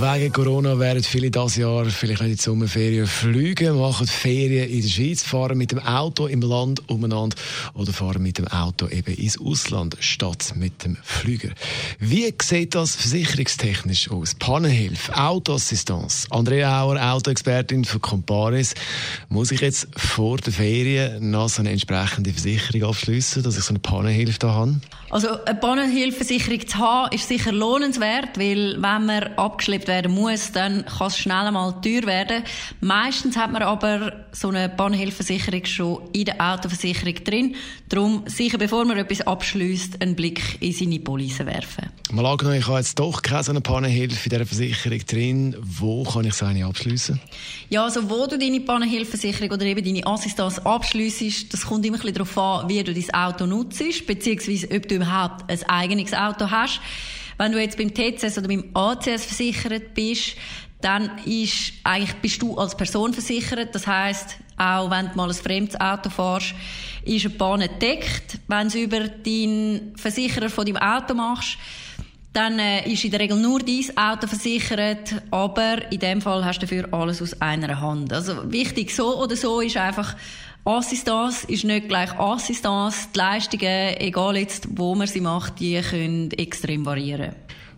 Wegen Corona werden viele dieses Jahr vielleicht in die Sommerferien fliegen, machen Ferien in der Schweiz, fahren mit dem Auto im Land umeinander oder fahren mit dem Auto eben ins Ausland statt mit dem Flüger. Wie sieht das versicherungstechnisch aus? Pannenhilfe, Autoassistenz. Andrea Auer, Autoexpertin für Comparis. Muss ich jetzt vor der Ferien noch so eine entsprechende Versicherung abschließen, dass ich so eine Pannenhilfe da habe? Also eine Pannenhilfeversicherung zu haben, ist sicher lohnenswert, weil wenn man abgeschleppt werden muss, dann kann es schnell einmal teuer werden. Meistens hat man aber so eine Pannenhilfeversicherung schon in der Autoversicherung drin. Darum sicher, bevor man etwas abschließt, einen Blick in seine Police werfen. Mal angenommen, ich habe jetzt doch keine so eine Pannenhilfe in dieser Versicherung drin. Wo kann ich so eine abschließen? Ja, also wo du deine Pannenhilfeversicherung oder eben deine Assistenz abschliessest, das kommt immer ein bisschen darauf an, wie du dein Auto nutzt, beziehungsweise ob du überhaupt ein eigenes Auto hast. Wenn du jetzt beim TCS oder beim ACS versichert bist, dann ist, eigentlich bist du als Person versichert. Das heißt, auch wenn du mal ein fremdes Auto fährst, ist eine Bahn gedeckt. Wenn du über deinen Versicherer von deinem Auto machst, dann äh, ist in der Regel nur dein Auto versichert, aber in dem Fall hast du dafür alles aus einer Hand. Also wichtig so oder so ist einfach, Assistance ist nicht gleich Assistance. Die Leistungen, egal jetzt, wo man sie macht, die können extrem variieren.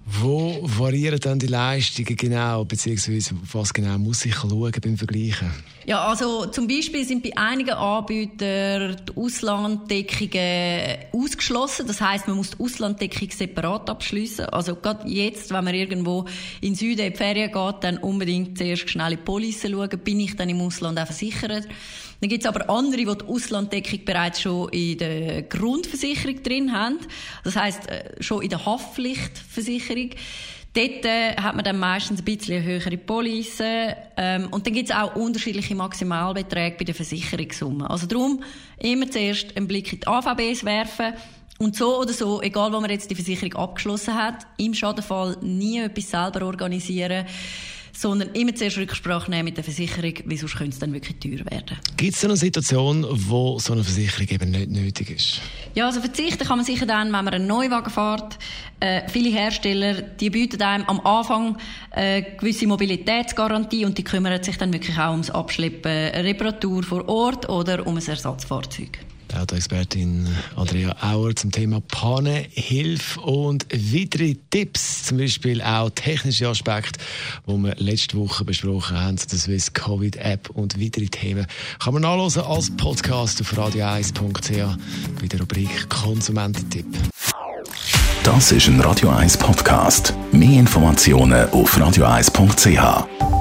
Wo variieren dann die Leistungen genau, beziehungsweise was genau muss ich schauen beim Vergleichen? Ja, also zum Beispiel sind bei einigen Anbietern die Auslanddeckungen ausgeschlossen. Das heißt, man muss die Auslanddeckung separat abschließen. Also gerade jetzt, wenn man irgendwo in Süden in die Ferien geht, dann unbedingt zuerst schnell in die Police schauen, bin ich dann im Ausland auch versichert. Dann gibt es aber andere, die die Auslanddeckung bereits schon in der Grundversicherung drin haben. Das heißt äh, schon in der Haftpflichtversicherung. Dort äh, hat man dann meistens ein bisschen höhere Police. Ähm, und dann gibt es auch unterschiedliche Maximalbeträge bei der Versicherungssumme. Also darum immer zuerst einen Blick in die AVBs werfen. Und so oder so, egal wo man jetzt die Versicherung abgeschlossen hat, im Schadenfall nie etwas selber organisieren sondern immer zuerst Rücksprache nehmen mit der Versicherung, weil sonst könnte es dann wirklich teuer werden. Gibt es eine Situation, wo so eine Versicherung eben nicht nötig ist? Ja, also verzichten kann man sicher dann, wenn man einen Neuwagen fährt. Äh, viele Hersteller, die bieten einem am Anfang äh, gewisse Mobilitätsgarantie und die kümmern sich dann wirklich auch ums Abschleppen, Reparatur vor Ort oder um ein Ersatzfahrzeug. Autoexpertin Andrea Auer zum Thema Pannenhilfe und weitere Tipps, zum Beispiel auch technische Aspekte, die wir letzte Woche besprochen haben, der Swiss Covid App und weitere Themen, kann man nachlesen als Podcast auf radio1.ch bei der Rubrik Konsumententipp. Das ist ein Radio 1 Podcast. Mehr Informationen auf radio1.ch.